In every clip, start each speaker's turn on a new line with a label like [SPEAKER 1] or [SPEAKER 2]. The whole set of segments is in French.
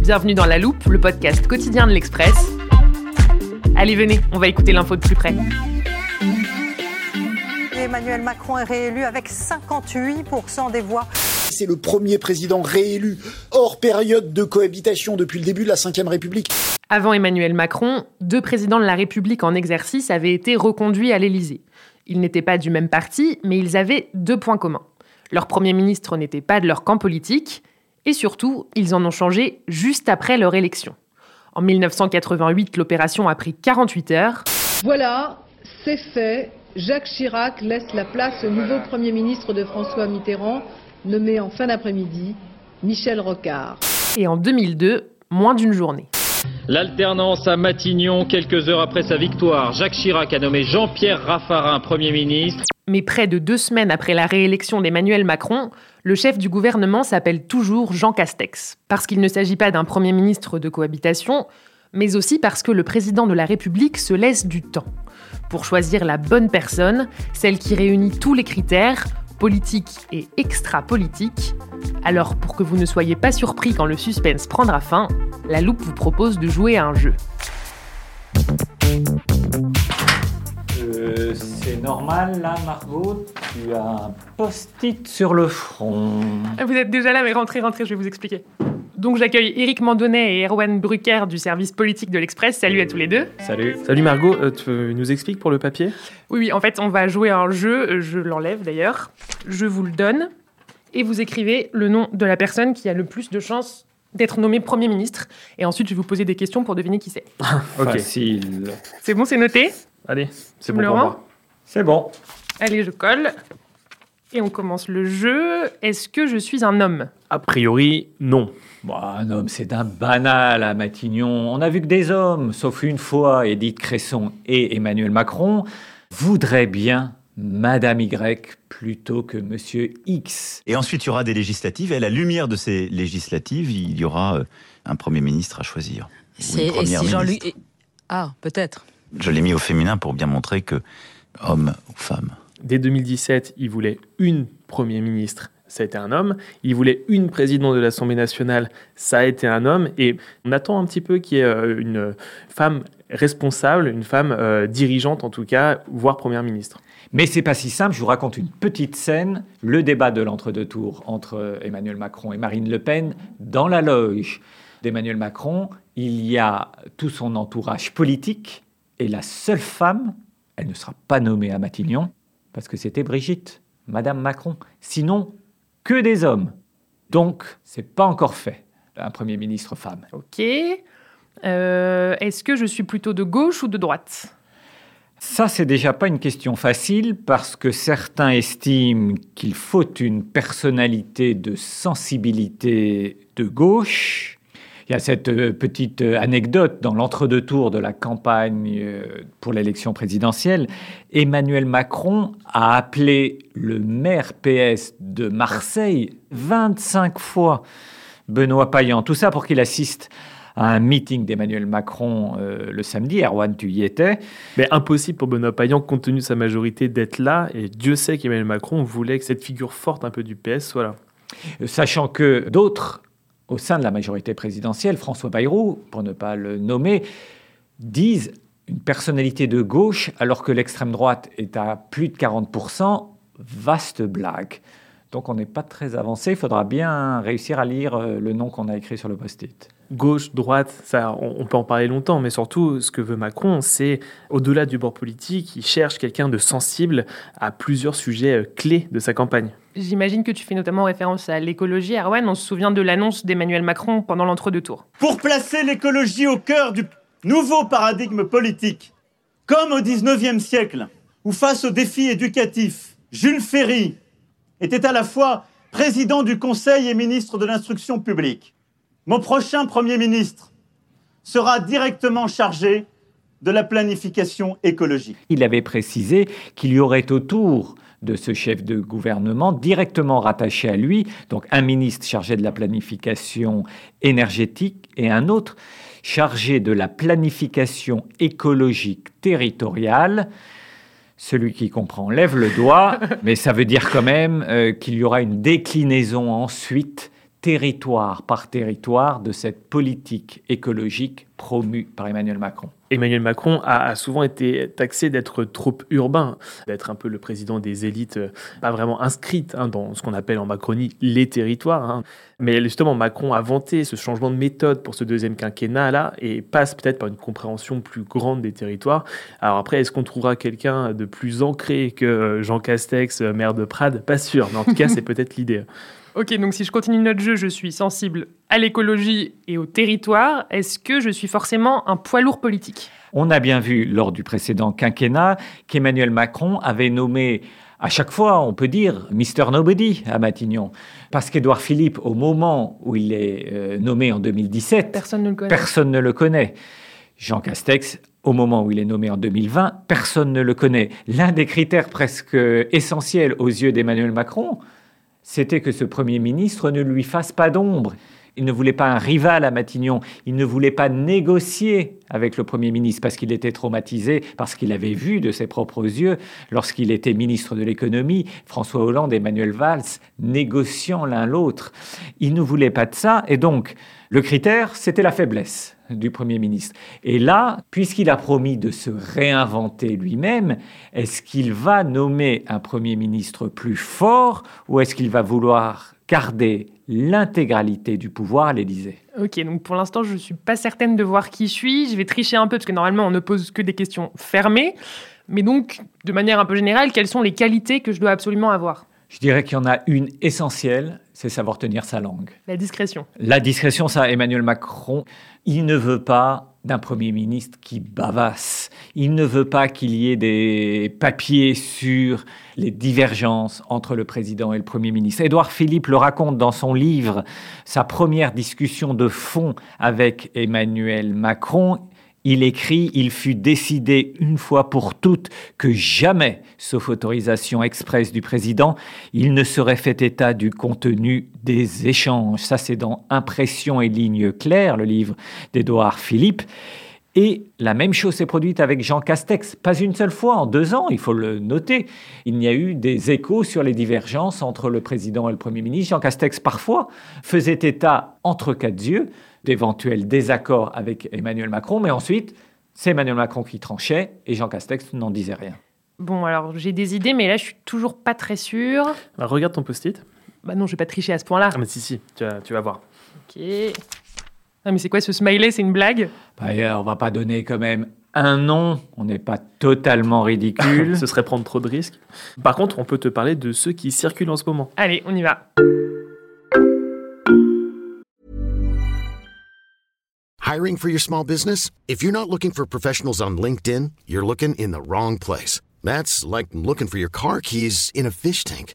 [SPEAKER 1] Bienvenue dans La Loupe, le podcast quotidien de l'Express. Allez, venez, on va écouter l'info de plus près.
[SPEAKER 2] Emmanuel Macron est réélu avec 58% des voix.
[SPEAKER 3] C'est le premier président réélu hors période de cohabitation depuis le début de la Ve République.
[SPEAKER 1] Avant Emmanuel Macron, deux présidents de la République en exercice avaient été reconduits à l'Élysée. Ils n'étaient pas du même parti, mais ils avaient deux points communs. Leur Premier ministre n'était pas de leur camp politique, et surtout, ils en ont changé juste après leur élection. En 1988, l'opération a pris 48 heures.
[SPEAKER 4] Voilà, c'est fait. Jacques Chirac laisse la place au nouveau Premier ministre de François Mitterrand, nommé en fin d'après-midi, Michel Rocard.
[SPEAKER 1] Et en 2002, moins d'une journée.
[SPEAKER 5] L'alternance à Matignon, quelques heures après sa victoire, Jacques Chirac a nommé Jean-Pierre Raffarin Premier ministre.
[SPEAKER 1] Mais près de deux semaines après la réélection d'Emmanuel Macron, le chef du gouvernement s'appelle toujours Jean Castex. Parce qu'il ne s'agit pas d'un Premier ministre de cohabitation, mais aussi parce que le président de la République se laisse du temps. Pour choisir la bonne personne, celle qui réunit tous les critères, politiques et extra-politiques. Alors pour que vous ne soyez pas surpris quand le suspense prendra fin, la loupe vous propose de jouer à un jeu.
[SPEAKER 6] Euh, c'est normal là, Margot Tu as un post-it sur le front.
[SPEAKER 1] Vous êtes déjà là, mais rentrez, rentrez, je vais vous expliquer. Donc j'accueille Éric Mandonnet et Erwan Brucker du service politique de l'Express. Salut à tous les deux.
[SPEAKER 7] Salut. Salut Margot, euh, tu nous expliques pour le papier?
[SPEAKER 1] Oui, oui, en fait, on va jouer à un jeu, je l'enlève d'ailleurs. Je vous le donne et vous écrivez le nom de la personne qui a le plus de chances d'être nommé Premier ministre. Et ensuite, je vais vous poser des questions pour deviner qui c'est.
[SPEAKER 7] Ok.
[SPEAKER 6] Facile.
[SPEAKER 1] C'est bon, c'est noté?
[SPEAKER 7] Allez, c'est bon pour moi.
[SPEAKER 6] C'est bon.
[SPEAKER 1] Allez, je colle. Et on commence le jeu. Est-ce que je suis un homme?
[SPEAKER 7] A priori, non.
[SPEAKER 6] Bon, un homme, c'est un banal à Matignon. On a vu que des hommes, sauf une fois, Édith Cresson et Emmanuel Macron, voudraient bien Madame Y plutôt que Monsieur X.
[SPEAKER 8] Et ensuite, il y aura des législatives. Et à la lumière de ces législatives, il y aura euh, un Premier ministre à choisir.
[SPEAKER 9] C'est et si Jean-Luc. Ah, peut-être.
[SPEAKER 8] Je l'ai mis au féminin pour bien montrer que homme ou femme.
[SPEAKER 7] Dès 2017, il voulait une Premier ministre, ça a été un homme. Il voulait une présidente de l'Assemblée nationale, ça a été un homme. Et on attend un petit peu qu'il y ait euh, une femme responsable, une femme euh, dirigeante en tout cas, voire Première ministre.
[SPEAKER 6] Mais c'est pas si simple. Je vous raconte une petite scène. Le débat de l'entre-deux tours entre Emmanuel Macron et Marine Le Pen dans la loge d'Emmanuel Macron. Il y a tout son entourage politique et la seule femme, elle ne sera pas nommée à Matignon parce que c'était Brigitte, Madame Macron. Sinon, que des hommes. Donc, c'est pas encore fait un premier ministre femme.
[SPEAKER 1] Ok. Euh, Est-ce que je suis plutôt de gauche ou de droite?
[SPEAKER 6] Ça, c'est déjà pas une question facile parce que certains estiment qu'il faut une personnalité de sensibilité de gauche. Il y a cette euh, petite euh, anecdote dans l'entre-deux tours de la campagne euh, pour l'élection présidentielle. Emmanuel Macron a appelé le maire PS de Marseille 25 fois, Benoît Payan. Tout ça pour qu'il assiste à un meeting d'Emmanuel Macron euh, le samedi. Erwan, tu y étais.
[SPEAKER 7] Mais impossible pour Benoît Payan, compte tenu de sa majorité, d'être là. Et Dieu sait qu'Emmanuel Macron voulait que cette figure forte un peu du PS soit là.
[SPEAKER 6] Sachant que d'autres au sein de la majorité présidentielle, François Bayrou, pour ne pas le nommer, disent une personnalité de gauche alors que l'extrême droite est à plus de 40%, vaste blague. Donc on n'est pas très avancé, il faudra bien réussir à lire euh, le nom qu'on a écrit sur le post-it.
[SPEAKER 7] Gauche, droite, ça, on, peut en parler longtemps, mais surtout, ce que veut Macron, c'est, au-delà du bord politique, il cherche quelqu'un de sensible à plusieurs sujets euh, clés de sa campagne.
[SPEAKER 1] J'imagine que tu fais notamment référence à l'écologie, Arwen. On se souvient de l'annonce d'Emmanuel Macron pendant l'entre-deux tours.
[SPEAKER 9] Pour placer l'écologie au cœur du nouveau paradigme politique, comme au 19e siècle, où face aux défis éducatifs, Jules Ferry était à la fois président du Conseil et ministre de l'Instruction publique. Mon prochain Premier ministre sera directement chargé de la planification écologique.
[SPEAKER 6] Il avait précisé qu'il y aurait autour de ce chef de gouvernement directement rattaché à lui, donc un ministre chargé de la planification énergétique et un autre chargé de la planification écologique territoriale. Celui qui comprend lève le doigt, mais ça veut dire quand même euh, qu'il y aura une déclinaison ensuite territoire par territoire de cette politique écologique promue par Emmanuel Macron.
[SPEAKER 7] Emmanuel Macron a, souvent été taxé d'être trop urbain, d'être un peu le président des élites euh, pas vraiment inscrites hein, dans ce qu'on appelle en Macronie les territoires. Hein. Mais justement, Macron a vanté ce changement de méthode pour ce deuxième quinquennat-là et passe peut-être par une compréhension plus grande des territoires. Alors après, est-ce qu'on trouvera quelqu'un de plus ancré que Jean Castex, maire de Prades? Pas sûr, mais en tout cas, c'est peut-être l'idée.
[SPEAKER 1] Ok, donc si je continue notre jeu, je suis sensible à l'écologie et au territoire. Est-ce que je suis forcément un poids lourd politique?
[SPEAKER 6] On a bien vu lors du précédent quinquennat qu'Emmanuel Macron avait nommé à chaque fois, on peut dire Mr. Nobody à Matignon. Parce qu'Édouard Philippe, au moment où il est euh, nommé en 2017,
[SPEAKER 1] personne ne le connaît.
[SPEAKER 6] Personne ne le connaît. Jean Castex, au moment où il est nommé en 2020, personne ne le connaît. L'un des critères presque essentiels aux yeux d'Emmanuel Macron, c'était que ce Premier ministre ne lui fasse pas d'ombre. Il ne voulait pas un rival à Matignon, il ne voulait pas négocier avec le Premier ministre parce qu'il était traumatisé, parce qu'il avait vu de ses propres yeux, lorsqu'il était ministre de l'économie, François Hollande et Emmanuel Valls négociant l'un l'autre. Il ne voulait pas de ça, et donc le critère, c'était la faiblesse du Premier ministre. Et là, puisqu'il a promis de se réinventer lui-même, est-ce qu'il va nommer un Premier ministre plus fort ou est-ce qu'il va vouloir garder l'intégralité du pouvoir à l'Élysée
[SPEAKER 1] Ok, donc pour l'instant, je ne suis pas certaine de voir qui je suis. Je vais tricher un peu parce que normalement, on ne pose que des questions fermées. Mais donc, de manière un peu générale, quelles sont les qualités que je dois absolument avoir?
[SPEAKER 6] Je dirais qu'il y en a une essentielle, c'est savoir tenir sa langue.
[SPEAKER 1] La discrétion.
[SPEAKER 6] La discrétion, ça, Emmanuel Macron, il ne veut pas d'un Premier ministre qui bavasse. Il ne veut pas qu'il y ait des papiers sur les divergences entre le président et le Premier ministre. Édouard Philippe le raconte dans son livre, sa première discussion de fond avec Emmanuel Macron. Il écrit Il fut décidé une fois pour toutes que jamais, sauf autorisation expresse du président, il ne serait fait état du contenu des échanges. Ça, c'est dans Impression et lignes claires, le livre d'Édouard Philippe. Et la même chose s'est produite avec Jean Castex. Pas une seule fois en deux ans, il faut le noter. Il n'y a eu des échos sur les divergences entre le président et le Premier ministre. Jean Castex, parfois, faisait état entre quatre yeux d'éventuels désaccords avec Emmanuel Macron, mais ensuite, c'est Emmanuel Macron qui tranchait et Jean Castex n'en disait rien.
[SPEAKER 1] Bon, alors j'ai des idées, mais là je suis toujours pas très sûr.
[SPEAKER 7] Bah, regarde ton post-it.
[SPEAKER 1] Bah non, je vais pas tricher à ce point-là.
[SPEAKER 7] Ah, mais si, si, tu vas, tu vas voir.
[SPEAKER 1] Ok. Ah, mais c'est quoi ce smiley? C'est une blague?
[SPEAKER 6] Euh, On va pas donner quand même un nom, on n'est pas totalement ridicule.
[SPEAKER 7] ce serait prendre trop de risques. Par contre, on peut te parler de ceux qui circulent en ce moment.
[SPEAKER 1] Allez, on y va.
[SPEAKER 10] Hiring for your small business? If you're not looking for professionals on LinkedIn, you're looking in the wrong place. That's like looking for your car keys in a fish tank.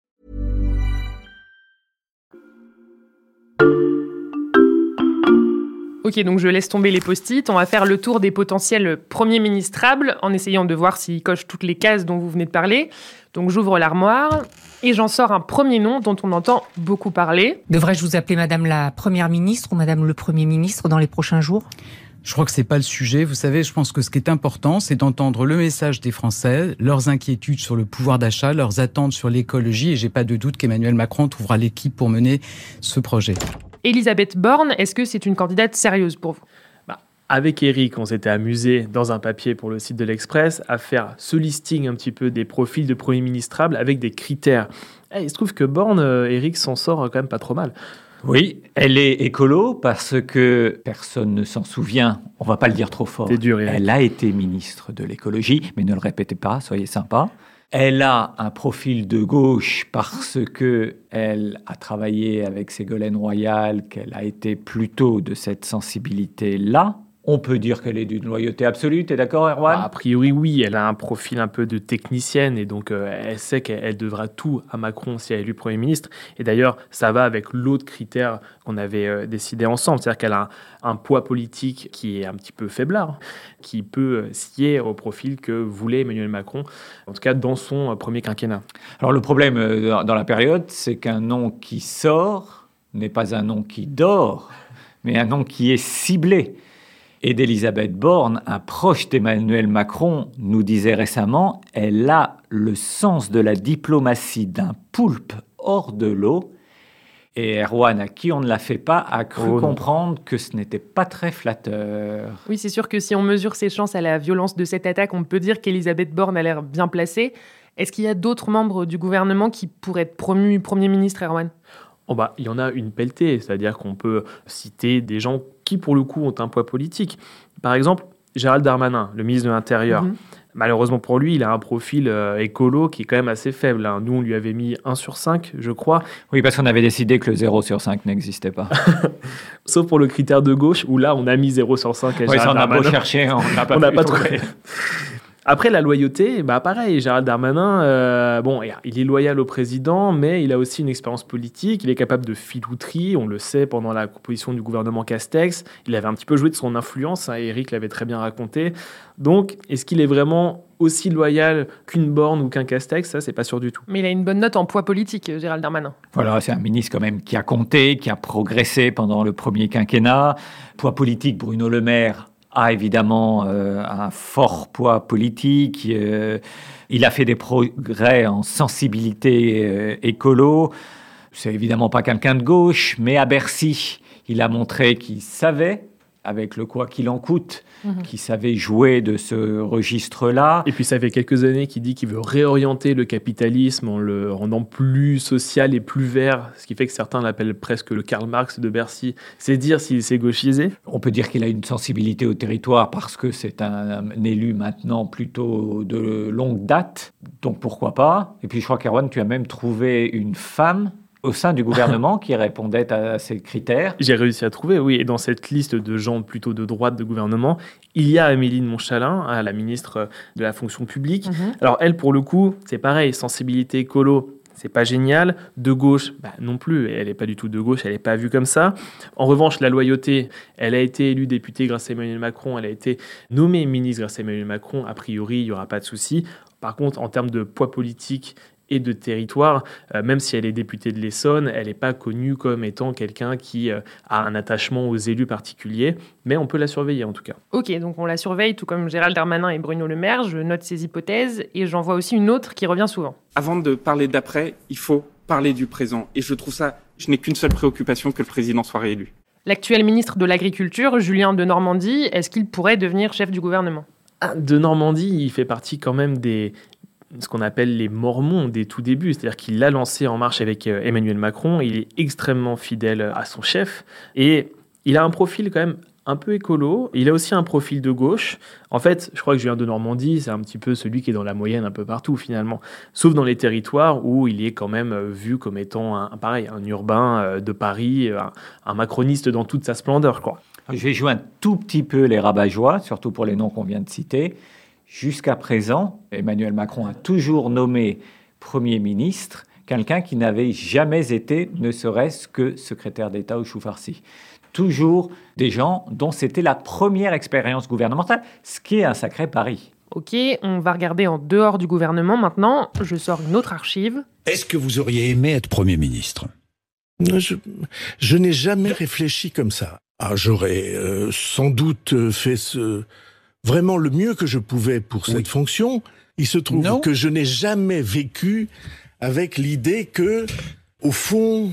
[SPEAKER 1] Ok, donc je laisse tomber les post-it. On va faire le tour des potentiels premiers ministrables en essayant de voir s'ils cochent toutes les cases dont vous venez de parler. Donc j'ouvre l'armoire et j'en sors un premier nom dont on entend beaucoup parler.
[SPEAKER 11] Devrais-je vous appeler Madame la Première ministre ou Madame le Premier ministre dans les prochains jours?
[SPEAKER 12] Je crois que c'est pas le sujet. Vous savez, je pense que ce qui est important, c'est d'entendre le message des Français, leurs inquiétudes sur le pouvoir d'achat, leurs attentes sur l'écologie. Et j'ai pas de doute qu'Emmanuel Macron trouvera l'équipe pour mener ce projet.
[SPEAKER 1] Elisabeth Borne, est-ce que c'est une candidate sérieuse pour vous?
[SPEAKER 7] Bah, avec Eric, on s'était amusé dans un papier pour le site de l'Express à faire ce listing un petit peu des profils de Premier ministrable avec des critères. Eh, il se trouve que Borne, euh, Eric s'en sort quand même pas trop mal.
[SPEAKER 6] Oui, elle est écolo parce que personne ne s'en souvient, on va pas le dire trop fort. elle a été ministre de l'écologie, mais ne le répétez pas, soyez sympa. Elle a un profil de gauche parce que elle a travaillé avec Ségolène Royal, qu'elle a été plutôt de cette sensibilité-là. On peut dire qu'elle est d'une loyauté absolue, t'es d'accord Erwan?
[SPEAKER 7] Bah, A priori oui, elle a un profil un peu de technicienne et donc euh, elle sait qu'elle devra tout à Macron si elle est élue Premier ministre. Et d'ailleurs, ça va avec l'autre critère qu'on avait euh, décidé ensemble, c'est-à-dire qu'elle a un, poids politique qui est un petit peu faiblard, qui peut euh, scier au profil que voulait Emmanuel Macron, en tout cas dans son premier quinquennat.
[SPEAKER 6] Alors le problème dans la période, c'est qu'un nom qui sort n'est pas un nom qui dort, mais un nom qui est ciblé et d'Elisabeth Borne, un proche d'Emmanuel Macron, nous disait récemment, elle a le sens de la diplomatie d'un poulpe hors de l'eau. Et Erwan, à qui on ne la fait pas, a cru oh comprendre que ce n'était pas très flatteur.
[SPEAKER 1] Oui, c'est sûr que si on mesure ses chances à la violence de cette attaque, on peut dire qu'Elisabeth Borne a l'air bien placée. Est-ce qu'il y a d'autres membres du gouvernement qui pourraient être promus Premier ministre, Erwan?
[SPEAKER 7] Oh bah, Il y en a une pelletée, c'est-à-dire qu'on peut citer des gens qui, pour le coup, ont un poids politique. Par exemple, Gérald Darmanin, le ministre de l'Intérieur. Mhm. Malheureusement pour lui, il a un profil euh, écolo qui est quand même assez faible. Hein. Nous, on lui avait mis 1 sur 5, je crois.
[SPEAKER 6] Oui, parce qu'on avait décidé que le 0 sur 5 n'existait pas.
[SPEAKER 7] Sauf pour le critère de gauche, où là, on a mis 0 sur 5 à
[SPEAKER 6] oui, ça, on a beau chercher, on n'a pas,
[SPEAKER 7] pas trouvé. Après, la loyauté, bah pareil, Gérald Darmanin, euh, bon, il est loyal au président, mais il a aussi une expérience politique, il est capable de filouterie, on le sait pendant la composition du gouvernement Castex, il avait un petit peu joué de son influence, hein, Eric l'avait très bien raconté. Donc, est-ce qu'il est vraiment aussi loyal qu'une Borne ou qu'un Castex? Ça, c'est pas sûr du tout.
[SPEAKER 1] Mais il a une bonne note en poids politique, Gérald Darmanin.
[SPEAKER 6] Voilà, c'est un ministre quand même qui a compté, qui a progressé pendant le premier quinquennat. Poids politique, Bruno Le Maire a évidemment euh, un fort poids politique. Euh, il a fait des progrès en sensibilité euh, écolo. C'est évidemment pas quelqu'un de gauche, mais à Bercy, il a montré qu'il savait, avec le quoi qu'il en coûte, Mhm. qui savait jouer de ce registre-là.
[SPEAKER 7] Et puis ça fait quelques années qu'il dit qu'il veut réorienter le capitalisme en le rendant plus social et plus vert, ce qui fait que certains l'appellent presque le Karl Marx de Bercy. C'est dire s'il s'est gauchisé?
[SPEAKER 6] On peut dire qu'il a une sensibilité au territoire parce que c'est un, élu maintenant plutôt de longue date, donc pourquoi pas? Et puis je crois qu'Erwan, tu as même trouvé une femme au sein du gouvernement qui répondait à ces critères
[SPEAKER 7] J'ai réussi à trouver, oui. Et dans cette liste de gens plutôt de droite de gouvernement, il y a Amélie de Montchalin, hein, la ministre de la fonction publique. Mhm. Alors elle, pour le coup, c'est pareil, sensibilité écolo, c'est pas génial. De gauche, bah, non plus. Elle n'est pas du tout de gauche, elle n'est pas vue comme ça. En revanche, la loyauté, elle a été élue députée grâce à Emmanuel Macron, elle a été nommée ministre grâce à Emmanuel Macron. A priori, il n'y aura pas de souci. Par contre, en termes de poids politique et de territoire. Euh, même si elle est députée de l'Essonne, elle n'est pas connue comme étant quelqu'un qui euh, a un attachement aux élus particuliers, mais on peut la surveiller en tout cas.
[SPEAKER 1] Ok, donc on la surveille tout comme Gérald Darmanin et Bruno Le Maire. Je note ces hypothèses et j'en vois aussi une autre qui revient souvent.
[SPEAKER 13] Avant de parler d'après, il faut parler du présent. Et je trouve ça, je n'ai qu'une seule préoccupation que le président soit réélu.
[SPEAKER 1] L'actuel ministre de l'Agriculture, Julien de Normandie, est-ce qu'il pourrait devenir chef du gouvernement?
[SPEAKER 7] Ah, de Normandie, il fait partie quand même des, ce qu'on appelle les mormons des tout débuts, c'est-à-dire qu'il l'a lancé en marche avec euh, Emmanuel Macron, il est extrêmement fidèle à son chef, et il a un profil quand même un peu écolo, il a aussi un profil de gauche. En fait, je crois que Julien de Normandie, c'est un petit peu celui qui est dans la moyenne un peu partout finalement, sauf dans les territoires où il est quand même euh, vu comme étant un, pareil, un urbain euh, de Paris, un, macroniste dans toute sa splendeur, je crois.
[SPEAKER 6] Je vais jouer un tout petit peu les rabat surtout pour les noms qu'on vient de citer. Jusqu'à présent, Emmanuel Macron a toujours nommé Premier ministre quelqu'un qui n'avait jamais été, ne serait-ce que secrétaire d'État au chou farci. toujours des gens dont c'était la première expérience gouvernementale, ce qui est un sacré pari.
[SPEAKER 1] Ok, on va regarder en dehors du gouvernement maintenant. Je sors une autre archive.
[SPEAKER 14] Est-ce que vous auriez aimé être Premier ministre?
[SPEAKER 15] Je, je n'ai jamais réfléchi comme ça. Ah, j'aurais euh, sans doute euh, fait ce, vraiment le mieux que je pouvais pour cette fonction. Il se trouve
[SPEAKER 14] Non.
[SPEAKER 15] que je n'ai jamais vécu avec l'idée que, au fond,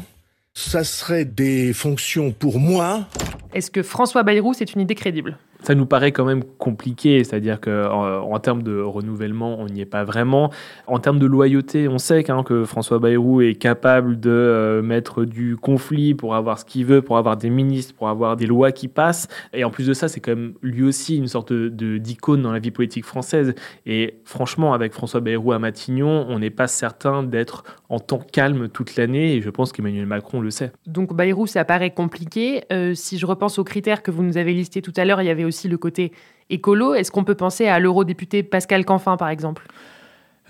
[SPEAKER 15] ça serait des fonctions pour moi
[SPEAKER 1] Est-ce que François Bayrou, c'est une idée crédible?
[SPEAKER 7] Ça nous paraît quand même compliqué, c'est-à-dire qu'en en, termes de renouvellement, on n'y est pas vraiment. En termes de loyauté, on sait hein, que François Bayrou est capable de euh, mettre du conflit pour avoir ce qu'il veut, pour avoir des ministres, pour avoir des lois qui passent. Et en plus de ça, c'est quand même lui aussi une sorte d'icône dans la vie politique française. Et franchement, avec François Bayrou à Matignon, on n'est pas certain d'être en temps calme toute l'année, et je pense qu'Emmanuel Macron le sait.
[SPEAKER 1] Donc Bayrou, ça paraît compliqué. Euh, si je repense aux critères que vous nous avez listés tout à l'heure, il y avait aussi le côté écolo. Est-ce qu'on peut penser à l'eurodéputé Pascal Canfin, par exemple?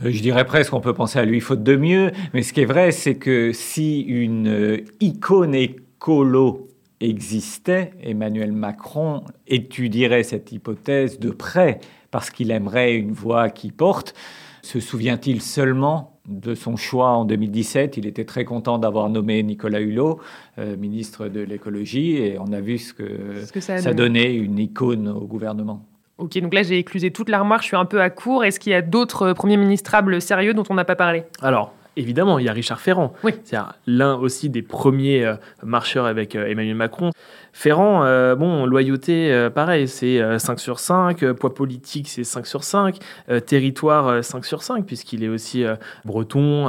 [SPEAKER 6] Euh, Je dirais presque qu'on peut penser à lui faute de mieux, mais ce qui est vrai, c'est que si une euh, icône écolo existait, Emmanuel Macron étudierait cette hypothèse de près parce qu'il aimerait une voix qui porte. Se souvient-il seulement de son choix en 2017 Il était très content d'avoir nommé Nicolas Hulot, euh, ministre de l'écologie, et on a vu ce que,
[SPEAKER 1] Ce que ça a
[SPEAKER 6] ça
[SPEAKER 1] donné.
[SPEAKER 6] donnait une icône au gouvernement.
[SPEAKER 1] Ok, donc là j'ai éclusé toute l'armoire, je suis un peu à court. Est-ce qu'il y a d'autres euh, premiers ministrables sérieux dont on n'a pas parlé?
[SPEAKER 7] Alors, évidemment, il y a Richard Ferrand. C'est-à-dire l'un aussi des premiers euh, marcheurs avec euh, Emmanuel Macron. Ferrand, euh, bon, loyauté, pareil, c'est euh, 5 sur 5. euh, poids politique, c'est 5 sur 5. euh, territoire, euh, 5 sur 5, puisqu'il est aussi breton,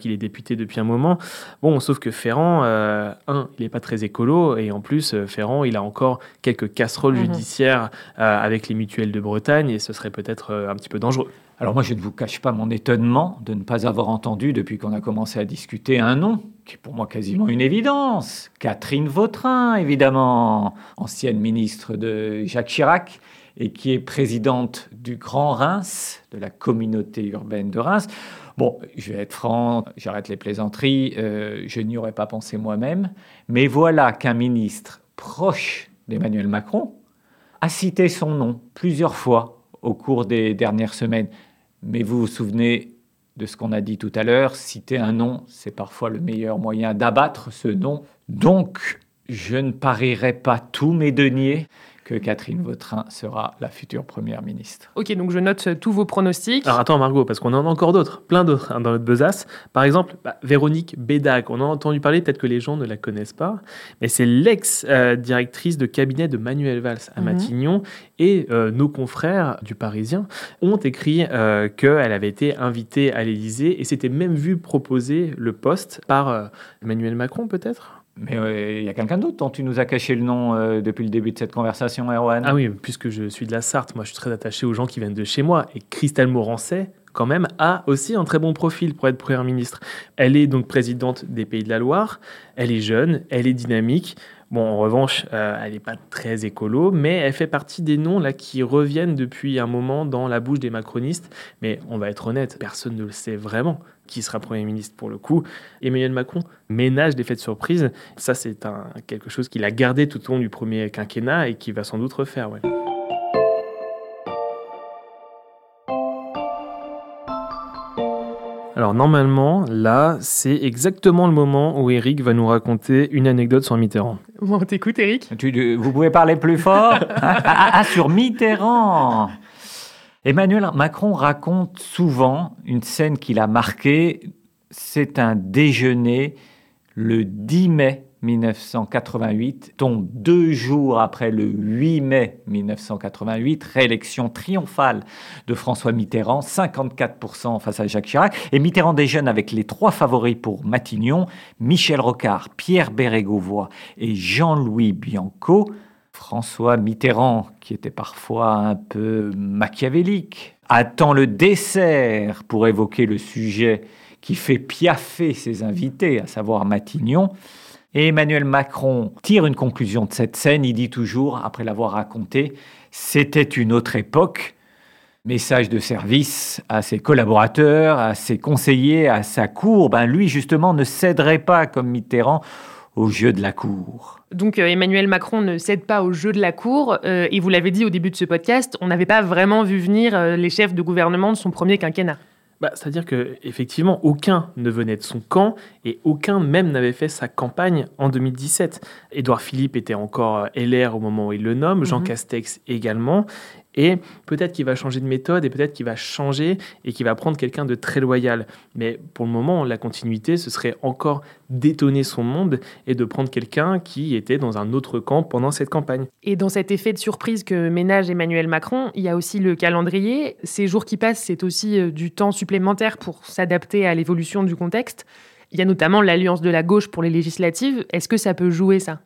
[SPEAKER 7] qu'il est député depuis un moment. Bon, sauf que Ferrand, un, il n'est pas très écolo, et en plus, Ferrand, il a encore quelques casseroles
[SPEAKER 6] Mhm.
[SPEAKER 7] judiciaires avec les mutuelles de Bretagne, et ce serait peut-être un petit peu dangereux.
[SPEAKER 6] Alors moi, je ne vous cache pas mon étonnement de ne pas avoir entendu, depuis qu'on a commencé à discuter, un nom qui est pour moi quasiment une évidence. Catherine Vautrin, évidemment, ancienne ministre de Jacques Chirac et qui est présidente du Grand Reims, de la communauté urbaine de Reims. Bon, je vais être franc, j'arrête les plaisanteries, euh, je n'y aurais pas pensé moi-même, mais voilà qu'un ministre proche d'Emmanuel Macron a cité son nom plusieurs fois au cours des dernières semaines. Mais vous vous souvenez de ce qu'on a dit tout à l'heure, citer un nom, c'est parfois le meilleur moyen d'abattre ce nom. Donc, je ne parierai pas tous mes deniers que Catherine Vautrin sera la future première ministre.
[SPEAKER 1] Ok, donc je note euh, tous vos pronostics.
[SPEAKER 7] Alors attends Margot, parce qu'on en a encore d'autres, plein d'autres hein, dans notre besace. Par exemple, bah, Véronique Bédac, on en a entendu parler, peut-être que les gens ne la connaissent pas, mais c'est l'ex-directrice de cabinet de Manuel Valls à
[SPEAKER 1] Mhm.
[SPEAKER 7] Matignon. Et euh, nos confrères du Parisien ont écrit euh, qu'elle avait été invitée à l'Élysée et s'était même vu proposer le poste par euh, Emmanuel Macron peut-être?
[SPEAKER 6] Mais euh, il y a quelqu'un d'autre dont tu nous as caché le nom euh, depuis le début de cette conversation, Erwan
[SPEAKER 7] Ah oui, puisque je suis de la Sarthe, moi je suis très attaché aux gens qui viennent de chez moi. Et Christelle Morancet, quand même, a aussi un très bon profil pour être Première ministre. Elle est donc présidente des Pays de la Loire, elle est jeune, elle est dynamique. Bon, en revanche, euh, elle n'est pas très écolo, mais elle fait partie des noms là qui reviennent depuis un moment dans la bouche des macronistes. Mais on va être honnête, personne ne le sait vraiment qui sera Premier ministre pour le coup. Emmanuel Macron ménage des faits de surprise. Ça, c'est un, quelque chose qu'il a gardé tout au long du premier quinquennat et qui va sans doute refaire. ouais. Alors normalement, là, c'est exactement le moment où Eric va nous raconter une anecdote sur Mitterrand.
[SPEAKER 1] Bon, on t'écoute, Eric.
[SPEAKER 6] Tu- vous pouvez parler plus fort? Ah, ah, ah, sur Mitterrand Emmanuel Macron raconte souvent une scène qu'il a marquée. C'est un déjeuner le 10 mai 1988, tombe deux jours après le 8 mai 1988, réélection triomphale de François Mitterrand, 54% face à Jacques Chirac. Et Mitterrand déjeune avec les trois favoris pour Matignon, Michel Rocard, Pierre Bérégovoy et Jean-Louis Bianco. François Mitterrand, qui était parfois un peu machiavélique, attend le dessert pour évoquer le sujet qui fait piaffer ses invités, à savoir Matignon. Et Emmanuel Macron tire une conclusion de cette scène. Il dit toujours, après l'avoir raconté, c'était une autre époque. Message de service à ses collaborateurs, à ses conseillers, à sa cour. Ben lui, justement, ne céderait pas, comme Mitterrand, au jeu de la cour.
[SPEAKER 1] Donc euh, Emmanuel Macron ne cède pas au jeu de la cour. Euh, et vous l'avez dit au début de ce podcast, on n'avait pas vraiment vu venir euh, les chefs de gouvernement de son premier quinquennat.
[SPEAKER 7] Bah, C'est-à-dire que effectivement, aucun ne venait de son camp et aucun même n'avait fait sa campagne en 2017. Édouard Philippe était encore LR au moment où il le nomme, Jean
[SPEAKER 1] Mhm.
[SPEAKER 7] Castex également. Et peut-être qu'il va changer de méthode et peut-être qu'il va changer et qu'il va prendre quelqu'un de très loyal. Mais pour le moment, la continuité, ce serait encore d'étonner son monde et de prendre quelqu'un qui était dans un autre camp pendant cette campagne.
[SPEAKER 1] Et dans cet effet de surprise que ménage Emmanuel Macron, il y a aussi le calendrier. Ces jours qui passent, c'est aussi euh, du temps supplémentaire pour s'adapter à l'évolution du contexte. Il y a notamment l'alliance de la gauche pour les législatives. Est-ce que ça peut jouer ça?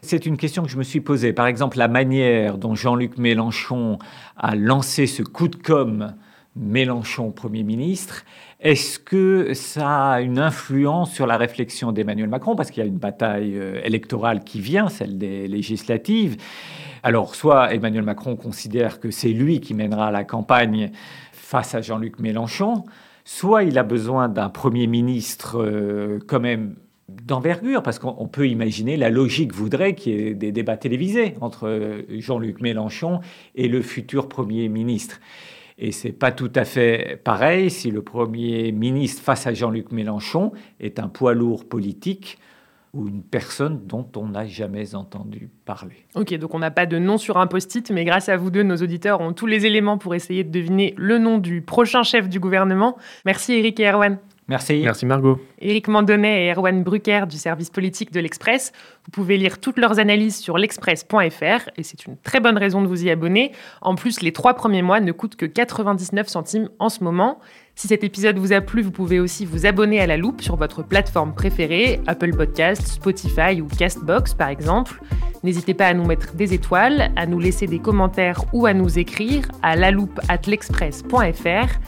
[SPEAKER 6] C'est une question que je me suis posée. Par exemple, la manière dont Jean-Luc Mélenchon a lancé ce coup de com' Mélenchon Premier ministre, est-ce que ça a une influence sur la réflexion d'Emmanuel Macron? Parce qu'il y a une bataille euh, électorale qui vient, celle des législatives. Alors, soit Emmanuel Macron considère que c'est lui qui mènera la campagne face à Jean-Luc Mélenchon, soit il a besoin d'un Premier ministre euh, quand même d'envergure, parce qu'on on peut imaginer, la logique voudrait qu'il y ait des débats télévisés entre euh, Jean-Luc Mélenchon et le futur Premier ministre. Et c'est pas tout à fait pareil si le Premier ministre face à Jean-Luc Mélenchon est un poids lourd politique ou une personne dont on n'a jamais entendu parler.
[SPEAKER 1] Ok, donc on n'a pas de nom sur un post-it, mais grâce à vous deux, nos auditeurs ont tous les éléments pour essayer de deviner le nom du prochain chef du gouvernement. Merci Eric et Erwan.
[SPEAKER 6] Merci.
[SPEAKER 7] Merci Margot.
[SPEAKER 1] Éric Mandonnet et Erwan Brucker du service politique de l'Express. Vous pouvez lire toutes leurs analyses sur l'express.fr et c'est une très bonne raison de vous y abonner. En plus, les trois premiers mois ne coûtent que 99 centimes en ce moment. Si cet épisode vous a plu, vous pouvez aussi vous abonner à la loupe sur votre plateforme préférée, Apple Podcasts, Spotify ou Castbox par exemple. N'hésitez pas à nous mettre des étoiles, à nous laisser des commentaires ou à nous écrire à laloupe@l'express.fr.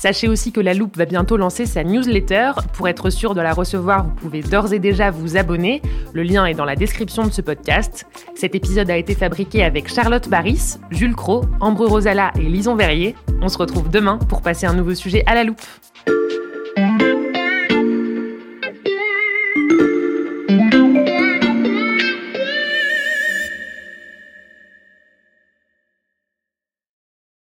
[SPEAKER 1] Sachez aussi que La Loupe va bientôt lancer sa newsletter. Pour être sûr de la recevoir, vous pouvez d'ores et déjà vous abonner. Le lien est dans la description de ce podcast. Cet épisode a été fabriqué avec Charlotte Baris, Jules Cro, Ambre Rosala et Lison Verrier. On se retrouve demain pour passer un nouveau sujet à la loupe.